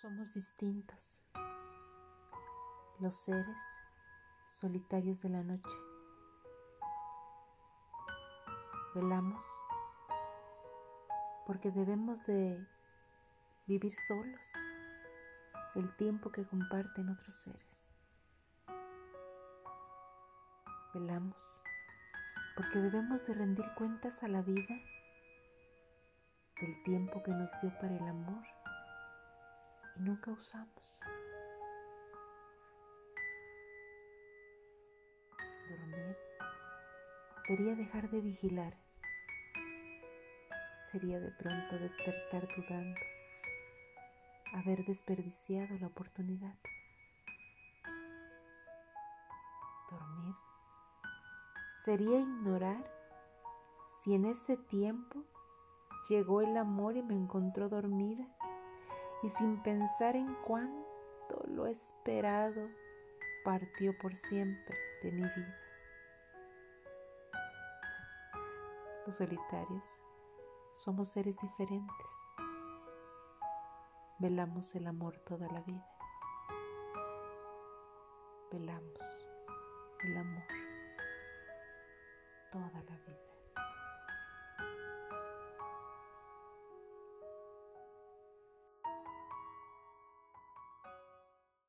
Somos distintos, los seres solitarios de la noche. Velamos porque debemos de vivir solos el tiempo que comparten otros seres. Velamos porque debemos de rendir cuentas a la vida del tiempo que nos dio para el amor nunca usamos. Dormir sería dejar de vigilar, sería de pronto despertar dudando, haber desperdiciado la oportunidad. Dormir sería ignorar si en ese tiempo llegó el amor y me encontró dormida y sin pensar en cuánto lo esperado, partió por siempre de mi vida. Los solitarios somos seres diferentes. Velamos el amor toda la vida. Velamos el amor toda la vida.